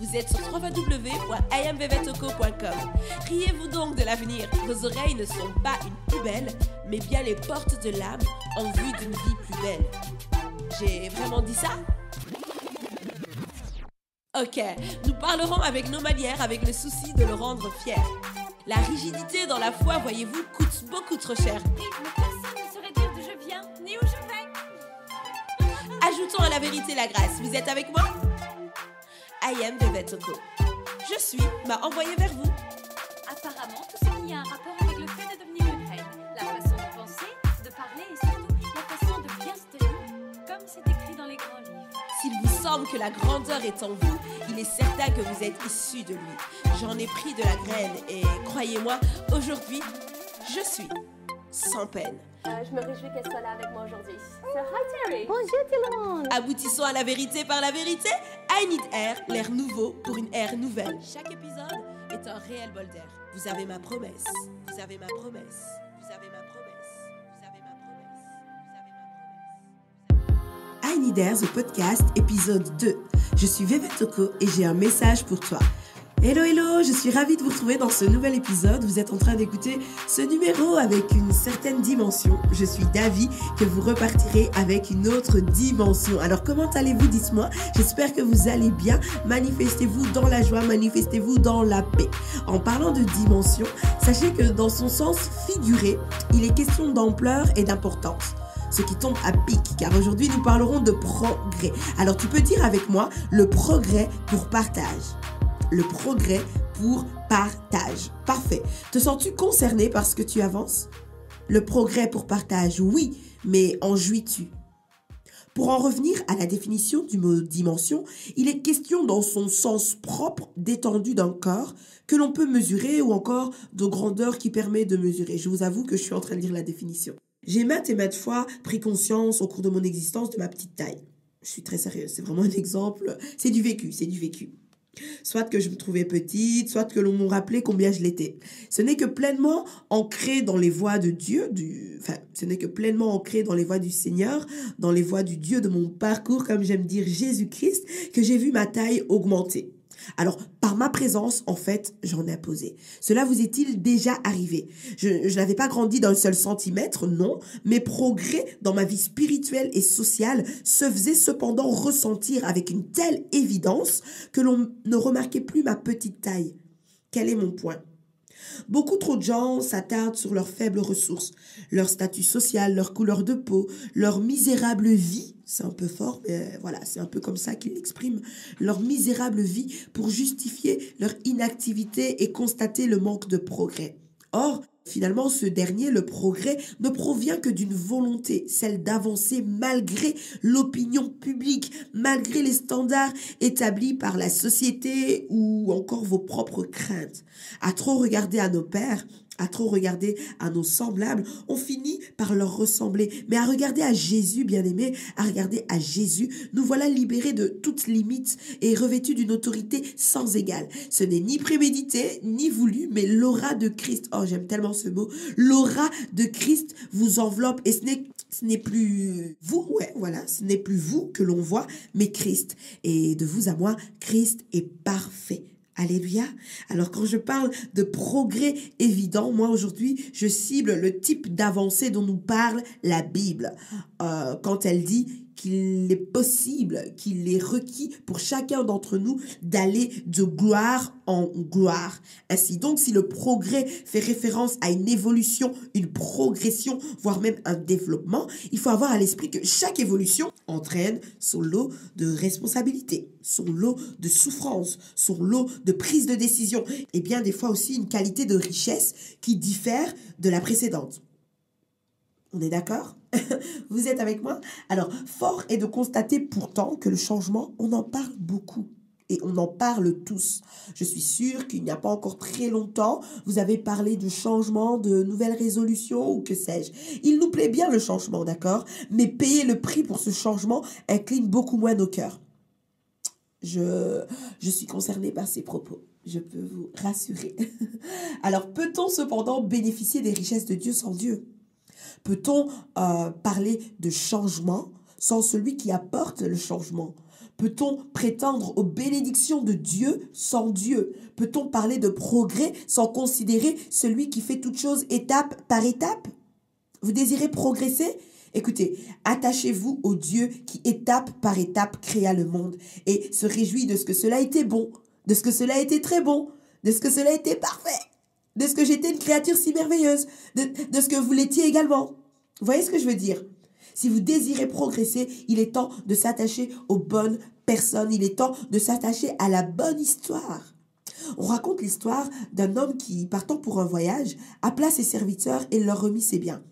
Vous êtes sur www.iamvevetoko.com. Riez-vous donc de l'avenir. Vos oreilles ne sont pas une poubelle, mais bien les portes de l'âme en vue d'une vie plus belle. J'ai vraiment dit ça? Ok, nous parlerons avec nos manières avec le souci de le rendre fier. La rigidité dans la foi, voyez-vous, coûte beaucoup trop cher. Mais personne ne saurait dire d'où je viens, ni où je vais. Ajoutons à la vérité la grâce. Vous êtes avec moi? I am Vevetoko. Je suis m'a envoyé vers vous. Apparemment, tout ce qui a un rapport avec le fait de devenir une reine. La façon de penser, de parler et surtout la façon de bien se tenir, comme c'est écrit dans les grands livres. S'il vous semble que la grandeur est en vous, il est certain que vous êtes issu de lui. J'en ai pris de la graine et croyez-moi, aujourd'hui, je suis sans peine. Euh, je me réjouis qu'elle soit là avec moi aujourd'hui. So, hi Terry. Bonjour tout le monde. Aboutissons à la vérité par la vérité. I need air, l'air nouveau pour une ère nouvelle. Chaque épisode est un réel bol d'air. Vous avez ma promesse. Vous avez ma promesse. Vous avez ma promesse. Vous avez ma promesse. Vous avez ma promesse. I Need Air, the podcast, épisode 2. Je suis Veve Toko et j'ai un message pour toi. Hello, hello, je suis ravie de vous retrouver dans ce nouvel épisode. Vous êtes en train d'écouter ce numéro avec une certaine dimension. Je suis d'avis que vous repartirez avec une autre dimension. Alors, comment allez-vous? Dites-moi. J'espère que vous allez bien. Manifestez-vous dans la joie, manifestez-vous dans la paix. En parlant de dimension, sachez que dans son sens figuré, il est question d'ampleur et d'importance ce qui tombe à pic, car aujourd'hui nous parlerons de progrès. Alors tu peux dire avec moi le progrès pour partage. Le progrès pour partage. Parfait. Te sens-tu concerné par ce que tu avances? Le progrès pour partage, oui, mais en jouis-tu? Pour en revenir à la définition du mot dimension, il est question dans son sens propre d'étendue d'un corps que l'on peut mesurer ou encore de grandeur qui permet de mesurer. Je vous avoue que je suis en train de lire la définition. J'ai maintes et maintes fois pris conscience au cours de mon existence de ma petite taille. Je suis très sérieuse, c'est vraiment un exemple. C'est du vécu, c'est du vécu. Soit que je me trouvais petite, soit que l'on me rappelait combien je l'étais. Ce n'est que pleinement ancré dans les voies de Dieu, enfin, ce n'est que pleinement ancré dans les voies du Seigneur, dans les voies du Dieu de mon parcours, comme j'aime dire Jésus-Christ, que j'ai vu ma taille augmenter. Alors, par ma présence, en fait, j'en ai imposé. Cela vous est-il déjà arrivé? Je, je n'avais pas grandi d'un seul centimètre, non. Mes progrès dans ma vie spirituelle et sociale se faisaient cependant ressentir avec une telle évidence que l'on ne remarquait plus ma petite taille. Quel est mon point? Beaucoup trop de gens s'attardent sur leurs faibles ressources, leur statut social, leur couleur de peau, leur misérable vie, c'est un peu fort, mais voilà, c'est un peu comme ça qu'ils l'expriment, leur misérable vie pour justifier leur inactivité et constater le manque de progrès. Or, Finalement, ce dernier, le progrès, ne provient que d'une volonté, celle d'avancer malgré l'opinion publique, malgré les standards établis par la société ou encore vos propres craintes. À trop regarder à nos pères, à trop regarder à nos semblables, on finit par leur ressembler. Mais à regarder à Jésus, bien-aimé, à regarder à Jésus, nous voilà libérés de toute limite et revêtus d'une autorité sans égale. Ce n'est ni prémédité, ni voulu, mais l'aura de Christ. Oh, j'aime tellement ce mot. L'aura de Christ vous enveloppe et ce n'est ce n'est plus vous, ouais, voilà, ce n'est plus vous que l'on voit, mais Christ. Et de vous à moi, Christ est parfait. Alléluia. Alors quand je parle de progrès évident, moi aujourd'hui, je cible le type d'avancée dont nous parle la Bible. Euh, quand elle dit qu'il est possible, qu'il est requis pour chacun d'entre nous d'aller de gloire en gloire. Ainsi donc, si le progrès fait référence à une évolution, une progression, voire même un développement, il faut avoir à l'esprit que chaque évolution entraîne son lot de responsabilités, son lot de souffrance, son lot de prise de décision, et bien des fois aussi une qualité de richesse qui diffère de la précédente. On est d'accord? Vous êtes avec moi? Alors, fort est de constater pourtant que le changement, on en parle beaucoup. Et on en parle tous. Je suis sûre qu'il n'y a pas encore très longtemps, vous avez parlé de changement, de nouvelles résolutions ou que sais-je. Il nous plaît bien le changement, d'accord? Mais payer le prix pour ce changement incline beaucoup moins nos cœurs. Je, je suis concernée par ces propos. Je peux vous rassurer. Alors, peut-on cependant bénéficier des richesses de Dieu sans Dieu? Peut-on euh, parler de changement sans celui qui apporte le changement? Peut-on prétendre aux bénédictions de Dieu sans Dieu? Peut-on parler de progrès sans considérer celui qui fait toutes choses étape par étape? Vous désirez progresser? Écoutez, attachez-vous au Dieu qui étape par étape créa le monde et se réjouit de ce que cela était bon, de ce que cela été très bon, de ce que cela était parfait, de ce que j'étais une créature si merveilleuse, de, de ce que vous l'étiez également. Vous voyez ce que je veux dire? Si vous désirez progresser, il est temps de s'attacher aux bonnes personnes, il est temps de s'attacher à la bonne histoire. On raconte l'histoire d'un homme qui, partant pour un voyage, appela ses serviteurs et leur remit ses biens.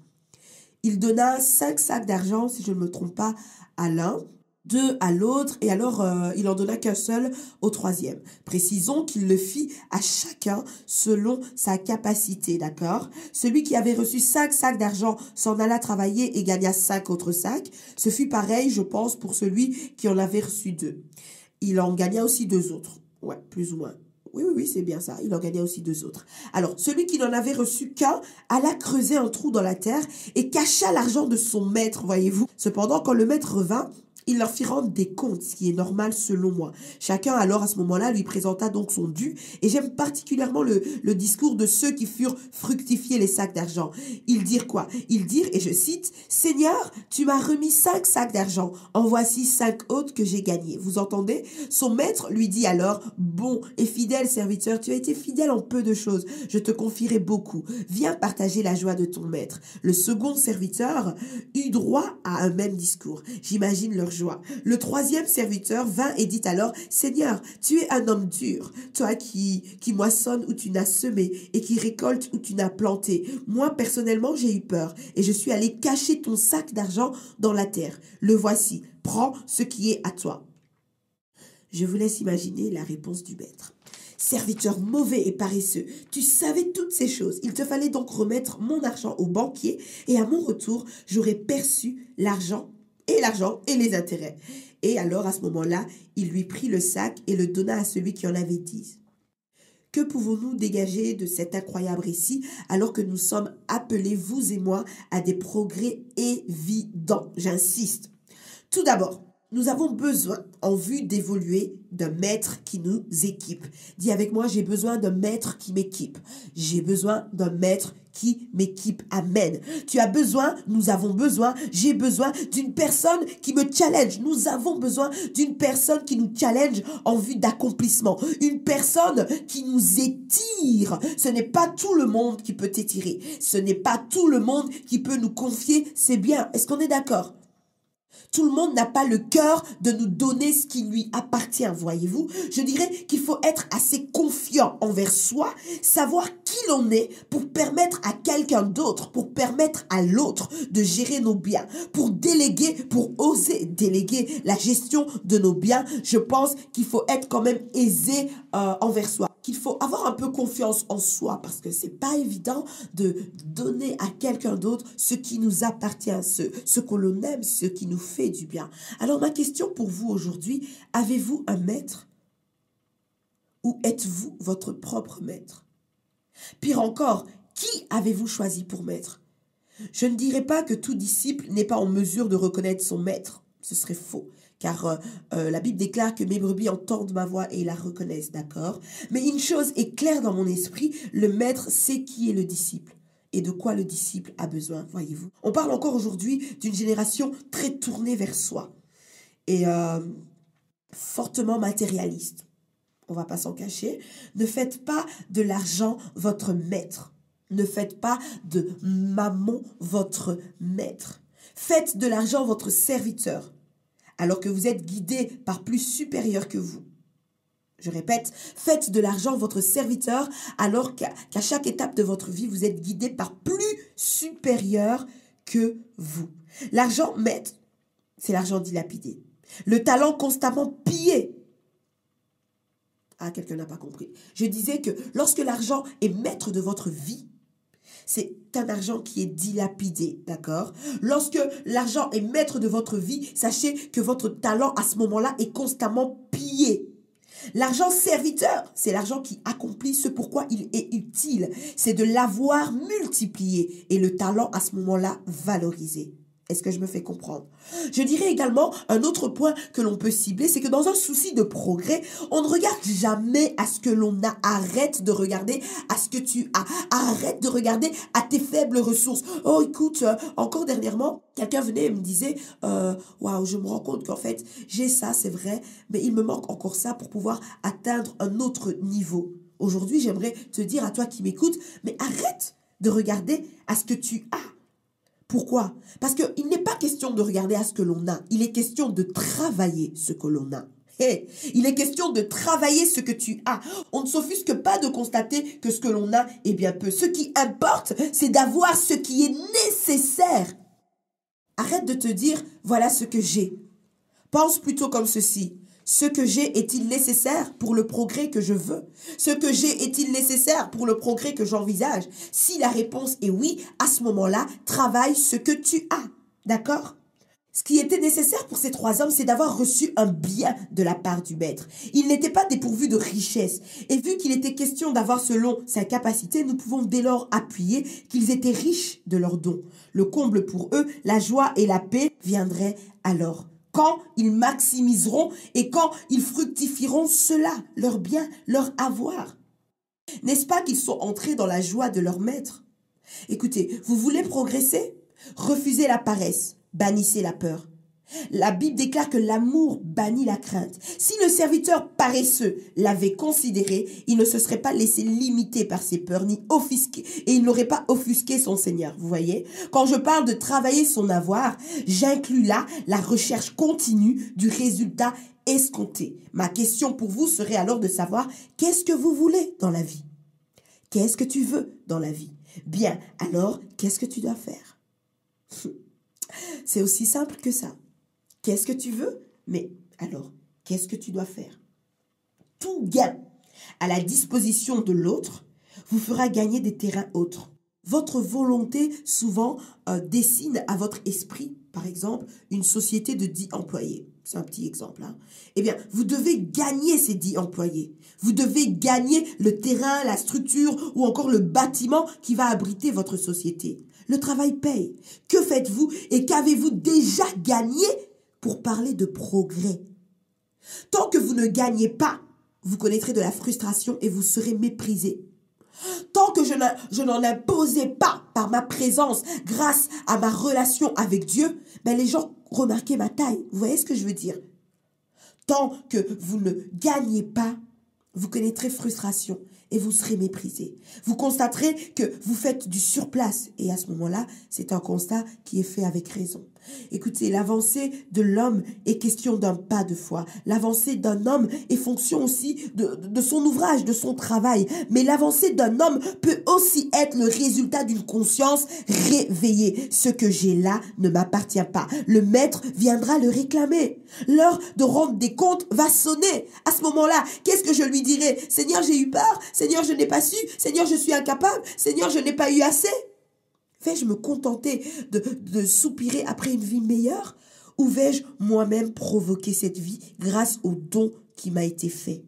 Il donna cinq sacs d'argent, si je ne me trompe pas, à l'un, deux à l'autre, et alors euh, il en donna qu'un seul au troisième. Précisons qu'il le fit à chacun selon sa capacité, d'accord? Celui qui avait reçu cinq sacs d'argent s'en alla travailler et gagna cinq autres sacs. Ce fut pareil, je pense, pour celui qui en avait reçu deux. Il en gagna aussi deux autres. Ouais, plus ou moins. Oui, oui, oui, c'est bien ça. Il en gagnait aussi deux autres. Alors, celui qui n'en avait reçu qu'un alla creuser un trou dans la terre et cacha l'argent de son maître, voyez-vous. Cependant, quand le maître revint, il leur fit rendre des comptes, ce qui est normal selon moi. Chacun alors à ce moment-là lui présenta donc son dû, et j'aime particulièrement le, discours de ceux qui furent fructifiés les sacs d'argent. Ils dirent quoi? Ils dirent, et je cite, Seigneur, tu m'as remis cinq sacs d'argent, en voici cinq autres que j'ai gagnés. Vous entendez? Son maître lui dit alors, bon et fidèle serviteur, tu as été fidèle en peu de choses, je te confierai beaucoup. Viens partager la joie de ton maître. Le second serviteur eut droit à un même discours. J'imagine leur joie. Le troisième serviteur vint et dit alors, Seigneur, tu es un homme dur, toi qui, qui moissonne où tu n'as semé et qui récolte où tu n'as planté. Moi, personnellement, j'ai eu peur et je suis allé cacher ton sac d'argent dans la terre. Le voici, prends ce qui est à toi. Je vous laisse imaginer la réponse du maître. Serviteur mauvais et paresseux, tu savais toutes ces choses. Il te fallait donc remettre mon argent au banquier et à mon retour, j'aurais perçu l'argent et l'argent et les intérêts. Et alors à ce moment-là, il lui prit le sac et le donna à celui qui en avait dix. Que pouvons-nous dégager de cet incroyable récit alors que nous sommes appelés, vous et moi, à des progrès évidents? J'insiste. Tout d'abord, nous avons besoin, en vue d'évoluer, d'un maître qui nous équipe. Dis avec moi, j'ai besoin d'un maître qui m'équipe. J'ai besoin d'un maître qui m'équipe. Amen. Tu as besoin, nous avons besoin, j'ai besoin d'une personne qui me challenge. Nous avons besoin d'une personne qui nous challenge en vue d'accomplissement. Une personne qui nous étire. Ce n'est pas tout le monde qui peut t'étirer. Ce n'est pas tout le monde qui peut nous confier C'est bien. Est-ce qu'on est d'accord? Tout le monde n'a pas le cœur de nous donner ce qui lui appartient, voyez-vous. Je dirais qu'il faut être assez confiant envers soi, savoir qui l'on est pour permettre à quelqu'un d'autre, pour permettre à l'autre de gérer nos biens, pour déléguer, pour oser déléguer la gestion de nos biens. Je pense qu'il faut être quand même aisé euh, envers soi qu'il faut avoir un peu confiance en soi parce que c'est pas évident de donner à quelqu'un d'autre ce qui nous appartient, ce, ce que l'on aime, ce qui nous fait du bien. Alors ma question pour vous aujourd'hui, avez-vous un maître? Ou êtes-vous votre propre maître? Pire encore, qui avez-vous choisi pour maître? Je ne dirais pas que tout disciple n'est pas en mesure de reconnaître son maître. Ce serait faux car euh, euh, la Bible déclare que mes brebis entendent ma voix et la reconnaissent, d'accord? Mais une chose est claire dans mon esprit, le maître sait qui est le disciple et de quoi le disciple a besoin, voyez-vous? On parle encore aujourd'hui d'une génération très tournée vers soi et euh, fortement matérialiste. On va pas s'en cacher. Ne faites pas de l'argent votre maître. Ne faites pas de maman votre maître. Faites de l'argent votre serviteur alors que vous êtes guidé par plus supérieur que vous. Je répète, faites de l'argent votre serviteur alors qu'à chaque étape de votre vie, vous êtes guidé par plus supérieur que vous. L'argent maître, c'est l'argent dilapidé. Le talent constamment pillé. Ah, quelqu'un n'a pas compris. Je disais que lorsque l'argent est maître de votre vie, c'est un argent qui est dilapidé, d'accord? Lorsque l'argent est maître de votre vie, sachez que votre talent à ce moment-là est constamment pillé. L'argent serviteur, c'est l'argent qui accomplit ce pourquoi il est utile. C'est de l'avoir multiplié et le talent à ce moment-là valorisé. Est-ce que je me fais comprendre? Je dirais également un autre point que l'on peut cibler, c'est que dans un souci de progrès, on ne regarde jamais à ce que l'on a. Arrête de regarder à ce que tu as. Arrête de regarder à tes faibles ressources. Oh, écoute, euh, encore dernièrement, quelqu'un venait et me disait, euh, waouh, je me rends compte qu'en fait, j'ai ça, c'est vrai, mais il me manque encore ça pour pouvoir atteindre un autre niveau. Aujourd'hui, j'aimerais te dire à toi qui m'écoutes, mais arrête de regarder à ce que tu as pourquoi? Parce qu'il n'est pas question de regarder à ce que l'on a, il est question de travailler ce que l'on a. il est question de travailler ce que tu as. On ne s'offusque pas de constater que ce que l'on a est bien peu. Ce qui importe, c'est d'avoir ce qui est nécessaire. Arrête de te dire, voilà ce que j'ai. Pense plutôt comme ceci. Ce que j'ai est-il nécessaire pour le progrès que je veux? Ce que j'ai est-il nécessaire pour le progrès que j'envisage? Si la réponse est oui, à ce moment-là, travaille ce que tu as. D'accord? Ce qui était nécessaire pour ces trois hommes, c'est d'avoir reçu un bien de la part du maître. Ils n'étaient pas dépourvus de richesse. Et vu qu'il était question d'avoir selon sa capacité, nous pouvons dès lors appuyer qu'ils étaient riches de leurs dons. Le comble pour eux, la joie et la paix viendraient alors quand ils maximiseront et quand ils fructifieront cela, leur bien, leur avoir. N'est-ce pas qu'ils sont entrés dans la joie de leur maître? Écoutez, vous voulez progresser? Refusez la paresse, bannissez la peur. La Bible déclare que l'amour bannit la crainte. Si le serviteur paresseux l'avait considéré, il ne se serait pas laissé limiter par ses peurs ni offusquer et il n'aurait pas offusqué son Seigneur. Vous voyez? Quand je parle de travailler son avoir, j'inclus là la recherche continue du résultat escompté. Ma question pour vous serait alors de savoir qu'est-ce que vous voulez dans la vie? Qu'est-ce que tu veux dans la vie? Bien, alors qu'est-ce que tu dois faire? C'est aussi simple que ça. Qu'est-ce que tu veux? Mais alors, qu'est-ce que tu dois faire? Tout gain à la disposition de l'autre vous fera gagner des terrains autres. Votre volonté souvent euh, dessine à votre esprit, par exemple, une société de 10 employés. C'est un petit exemple. Hein. Eh bien, vous devez gagner ces 10 employés. Vous devez gagner le terrain, la structure ou encore le bâtiment qui va abriter votre société. Le travail paye. Que faites-vous et qu'avez-vous déjà gagné parler de progrès. Tant que vous ne gagnez pas, vous connaîtrez de la frustration et vous serez méprisé. Tant que je n'en imposais pas par ma présence grâce à ma relation avec Dieu, ben les gens remarquaient ma taille. Vous voyez ce que je veux dire? Tant que vous ne gagnez pas, vous connaîtrez frustration et vous serez méprisé. Vous constaterez que vous faites du surplace et à ce moment-là, c'est un constat qui est fait avec raison. Écoutez, l'avancée de l'homme est question d'un pas de foi. L'avancée d'un homme est fonction aussi de, de, son ouvrage, de son travail. Mais l'avancée d'un homme peut aussi être le résultat d'une conscience réveillée. Ce que j'ai là ne m'appartient pas. Le maître viendra le réclamer. L'heure de rendre des comptes va sonner. À ce moment-là, qu'est-ce que je lui dirai? Seigneur, j'ai eu peur. Seigneur, je n'ai pas su. Seigneur, je suis incapable. Seigneur, je n'ai pas eu assez. Vais-je me contenter de, soupirer après une vie meilleure? Ou vais-je moi-même provoquer cette vie grâce au don qui m'a été fait?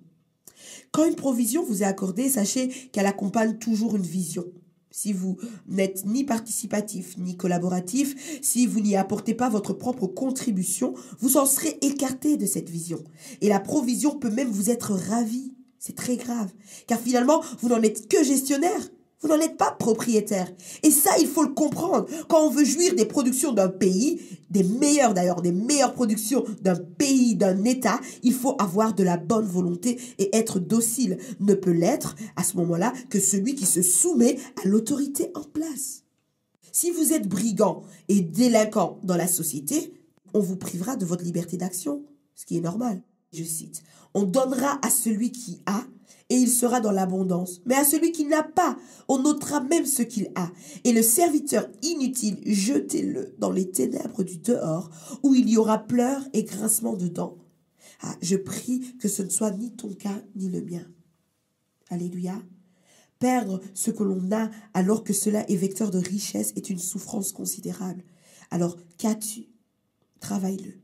Quand une provision vous est accordée, sachez qu'elle accompagne toujours une vision. Si vous n'êtes ni participatif ni collaboratif, si vous n'y apportez pas votre propre contribution, vous en serez écarté de cette vision. Et la provision peut même vous être ravie. C'est très grave, car finalement, vous n'en êtes que gestionnaire. Vous n'en êtes pas propriétaire. Et ça, il faut le comprendre. Quand on veut jouir des productions d'un pays, des meilleures d'ailleurs, des meilleures productions d'un pays, d'un État, il faut avoir de la bonne volonté et être docile. Ne peut l'être à ce moment-là que celui qui se soumet à l'autorité en place. Si vous êtes brigand et délinquant dans la société, on vous privera de votre liberté d'action, ce qui est normal. Je cite, on donnera à celui qui a et il sera dans l'abondance. Mais à celui qui n'a pas, on notera même ce qu'il a. Et le serviteur inutile, jetez-le dans les ténèbres du dehors, où il y aura pleurs et grincement de dents. Ah, je prie que ce ne soit ni ton cas ni le mien. Alléluia. Perdre ce que l'on a alors que cela est vecteur de richesse est une souffrance considérable. Alors qu'as-tu? Travaille-le.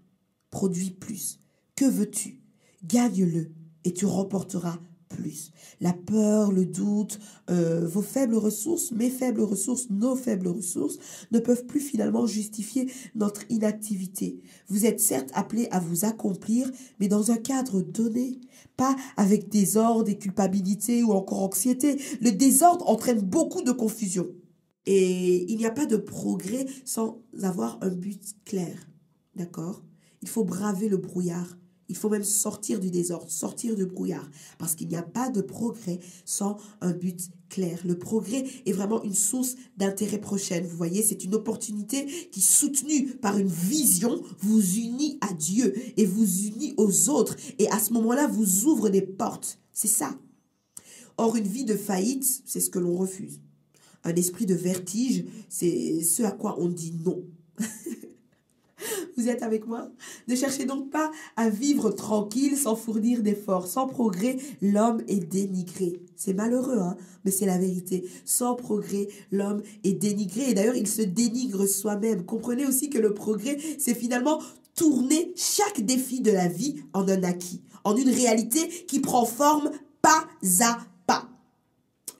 Produis plus. Que veux-tu? Gagne-le et tu remporteras plus. La peur, le doute, euh, vos faibles ressources, mes faibles ressources, nos faibles ressources ne peuvent plus finalement justifier notre inactivité. Vous êtes certes appelés à vous accomplir, mais dans un cadre donné, pas avec désordre et culpabilité ou encore anxiété. Le désordre entraîne beaucoup de confusion. Et il n'y a pas de progrès sans avoir un but clair. D'accord? Il faut braver le brouillard. Il faut même sortir du désordre, sortir du brouillard. Parce qu'il n'y a pas de progrès sans un but clair. Le progrès est vraiment une source d'intérêt prochaine. Vous voyez, c'est une opportunité qui, soutenue par une vision, vous unit à Dieu et vous unit aux autres. Et à ce moment-là, vous ouvre des portes. C'est ça. Or, une vie de faillite, c'est ce que l'on refuse. Un esprit de vertige, c'est ce à quoi on dit non. Vous êtes avec moi Ne cherchez donc pas à vivre tranquille sans fournir d'efforts. Sans progrès, l'homme est dénigré. C'est malheureux, hein mais c'est la vérité. Sans progrès, l'homme est dénigré. Et d'ailleurs, il se dénigre soi-même. Comprenez aussi que le progrès, c'est finalement tourner chaque défi de la vie en un acquis, en une réalité qui prend forme pas à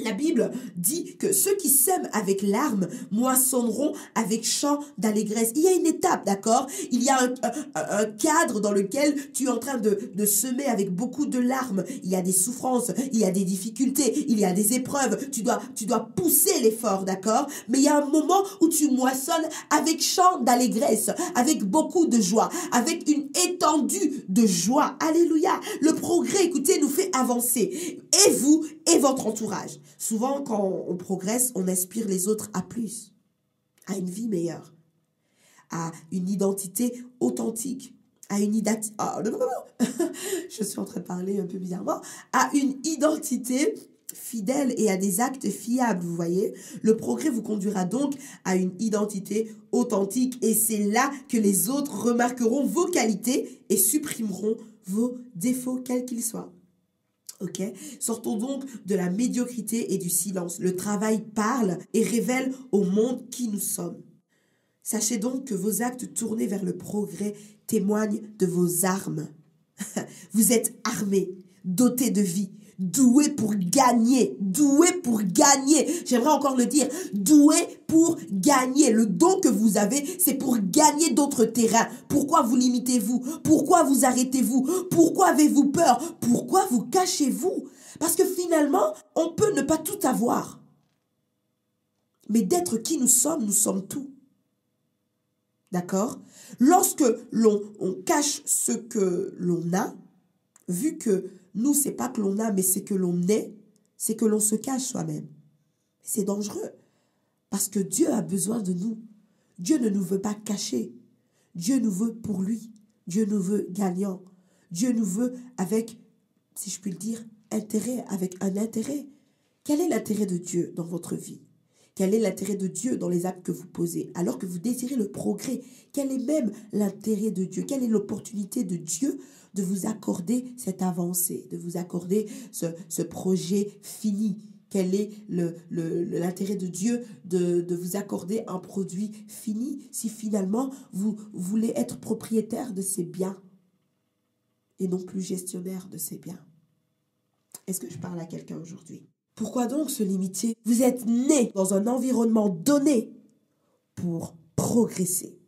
la Bible dit que ceux qui sèment avec larmes moissonneront avec chant d'allégresse. Il y a une étape, d'accord? Il y a un, cadre dans lequel tu es en train de, semer avec beaucoup de larmes. Il y a des souffrances, il y a des difficultés, il y a des épreuves. Tu dois, tu dois pousser l'effort, d'accord? Mais il y a un moment où tu moissonnes avec chant d'allégresse, avec beaucoup de joie, avec une étendue de joie. Alléluia. Le progrès, écoutez, nous fait avancer. Et vous et votre entourage. Souvent, quand on progresse, on inspire les autres à plus, à une vie meilleure, à une identité authentique, à une identité... Ah, je suis en train de parler. À une identité fidèle et à des actes fiables, vous voyez. Le progrès vous conduira donc à une identité authentique et c'est là que les autres remarqueront vos qualités et supprimeront vos défauts, quels qu'ils soient. Ok? Sortons donc de la médiocrité et du silence. Le travail parle et révèle au monde qui nous sommes. Sachez donc que vos actes tournés vers le progrès témoignent de vos armes. Vous êtes armés, dotés de vie, doué pour gagner, doué pour gagner. J'aimerais encore le dire, doué pour gagner. Le don que vous avez, c'est pour gagner d'autres terrains. Pourquoi vous limitez-vous? Pourquoi vous arrêtez-vous? Pourquoi avez-vous peur? Pourquoi vous cachez-vous? Parce que finalement, on peut ne pas tout avoir. Mais d'être qui nous sommes, nous sommes tout. D'accord? Lorsque l'on cache ce que l'on a, vu que nous, c'est pas que l'on a, mais c'est que l'on est, c'est que l'on se cache soi-même. C'est dangereux. Parce que Dieu a besoin de nous. Dieu ne nous veut pas cacher. Dieu nous veut pour lui. Dieu nous veut gagnant. Dieu nous veut avec, si je puis le dire, intérêt, avec un intérêt. Quel est l'intérêt de Dieu dans votre vie? Quel est l'intérêt de Dieu dans les actes que vous posez Alors que vous désirez le progrès, quel est même l'intérêt de Dieu? Quelle est l'opportunité de Dieu de vous accorder cette avancée, de vous accorder ce, projet fini? Quel est l'intérêt de Dieu de, de, vous accorder un produit fini si finalement vous voulez être propriétaire de ces biens et non plus gestionnaire de ces biens? Est-ce que je parle à quelqu'un aujourd'hui? Pourquoi donc se limiter? Vous êtes né dans un environnement donné pour progresser.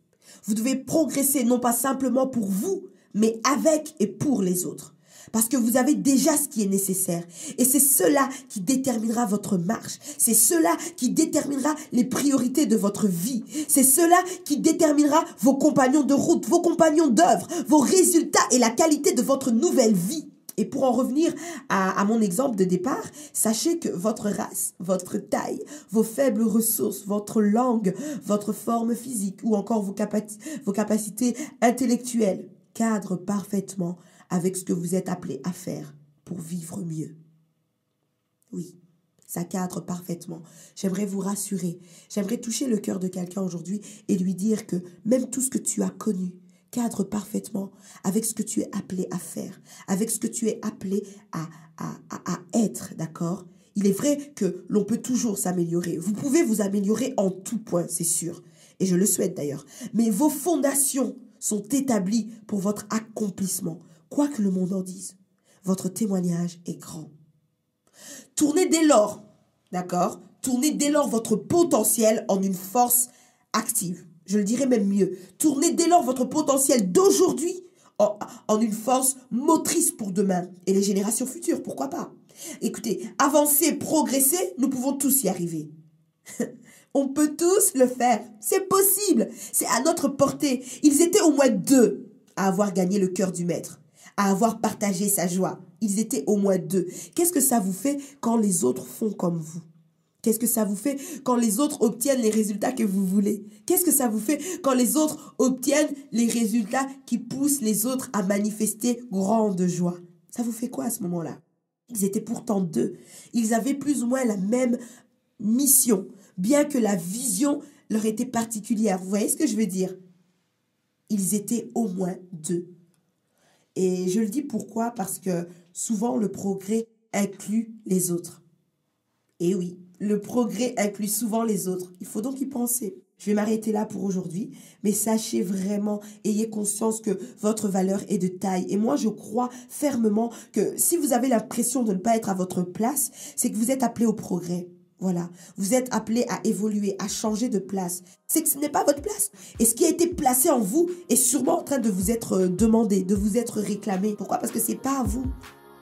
Vous devez progresser non pas simplement pour vous, mais avec et pour les autres. Parce que vous avez déjà ce qui est nécessaire. Et c'est cela qui déterminera votre marche. C'est cela qui déterminera les priorités de votre vie. C'est cela qui déterminera vos compagnons de route, vos compagnons d'œuvre, vos résultats et la qualité de votre nouvelle vie. Et pour en revenir à, mon exemple de départ, sachez que votre race, votre taille, vos faibles ressources, votre langue, votre forme physique ou encore vos, vos capacités intellectuelles cadre parfaitement avec ce que vous êtes appelé à faire pour vivre mieux. Oui, ça cadre parfaitement. J'aimerais vous rassurer, j'aimerais toucher le cœur de quelqu'un aujourd'hui et lui dire que même tout ce que tu as connu cadre parfaitement avec ce que tu es appelé à faire, avec ce que tu es appelé à, être, d'accord? Il est vrai que l'on peut toujours s'améliorer. Vous pouvez vous améliorer en tout point, c'est sûr. Et je le souhaite d'ailleurs. Mais vos fondations sont établis pour votre accomplissement. Quoi que le monde en dise, votre témoignage est grand. Tournez dès lors, d'accord? Tournez dès lors votre potentiel en une force active. Je le dirais même mieux. Tournez dès lors votre potentiel d'aujourd'hui en, une force motrice pour demain et les générations futures, pourquoi pas? Écoutez, avancer, progresser, nous pouvons tous y arriver. On peut tous le faire. C'est possible. C'est à notre portée. Ils étaient au moins deux à avoir gagné le cœur du maître, à avoir partagé sa joie. Ils étaient au moins deux. Qu'est-ce que ça vous fait quand les autres font comme vous? Qu'est-ce que ça vous fait quand les autres obtiennent les résultats que vous voulez? Qu'est-ce que ça vous fait quand les autres obtiennent les résultats qui poussent les autres à manifester grande joie? Ça vous fait quoi à ce moment-là? Ils étaient pourtant deux. Ils avaient plus ou moins la même mission, bien que la vision leur était particulière. Vous voyez ce que je veux dire? Ils étaient au moins deux. Et je le dis pourquoi? Parce que souvent le progrès inclut les autres. Et oui, le progrès inclut souvent les autres. Il faut donc y penser. Je vais m'arrêter là pour aujourd'hui, mais sachez vraiment, ayez conscience que votre valeur est de taille. Et moi, je crois fermement que si vous avez l'impression de ne pas être à votre place, c'est que vous êtes appelé au progrès. Voilà, vous êtes appelé à évoluer, à changer de place. C'est que ce n'est pas votre place. Et ce qui a été placé en vous est sûrement en train de vous être euh, demandé, de vous être réclamé. Pourquoi? Parce que c'est pas à vous.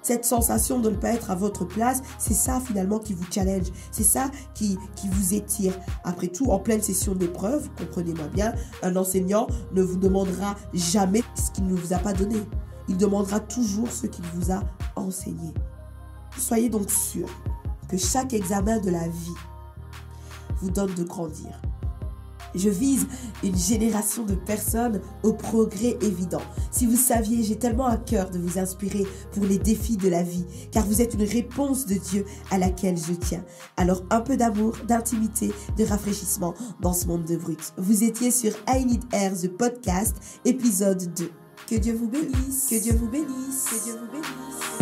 Cette sensation de ne pas être à votre place, c'est ça finalement qui vous challenge. C'est ça qui, qui vous étire. Après tout, en pleine session d'épreuve, comprenez-moi bien, un enseignant ne vous demandera jamais ce qu'il ne vous a pas donné. Il demandera toujours ce qu'il vous a enseigné. Soyez donc sûr que chaque examen de la vie vous donne de grandir. Je vise une génération de personnes au progrès évident. Si vous saviez, j'ai tellement à cœur de vous inspirer pour les défis de la vie, car vous êtes une réponse de Dieu à laquelle je tiens. Alors un peu d'amour, d'intimité, de rafraîchissement dans ce monde de brut. Vous étiez sur I Need Air, the podcast, épisode 2. Que Dieu vous bénisse, que Dieu vous bénisse, que Dieu vous bénisse.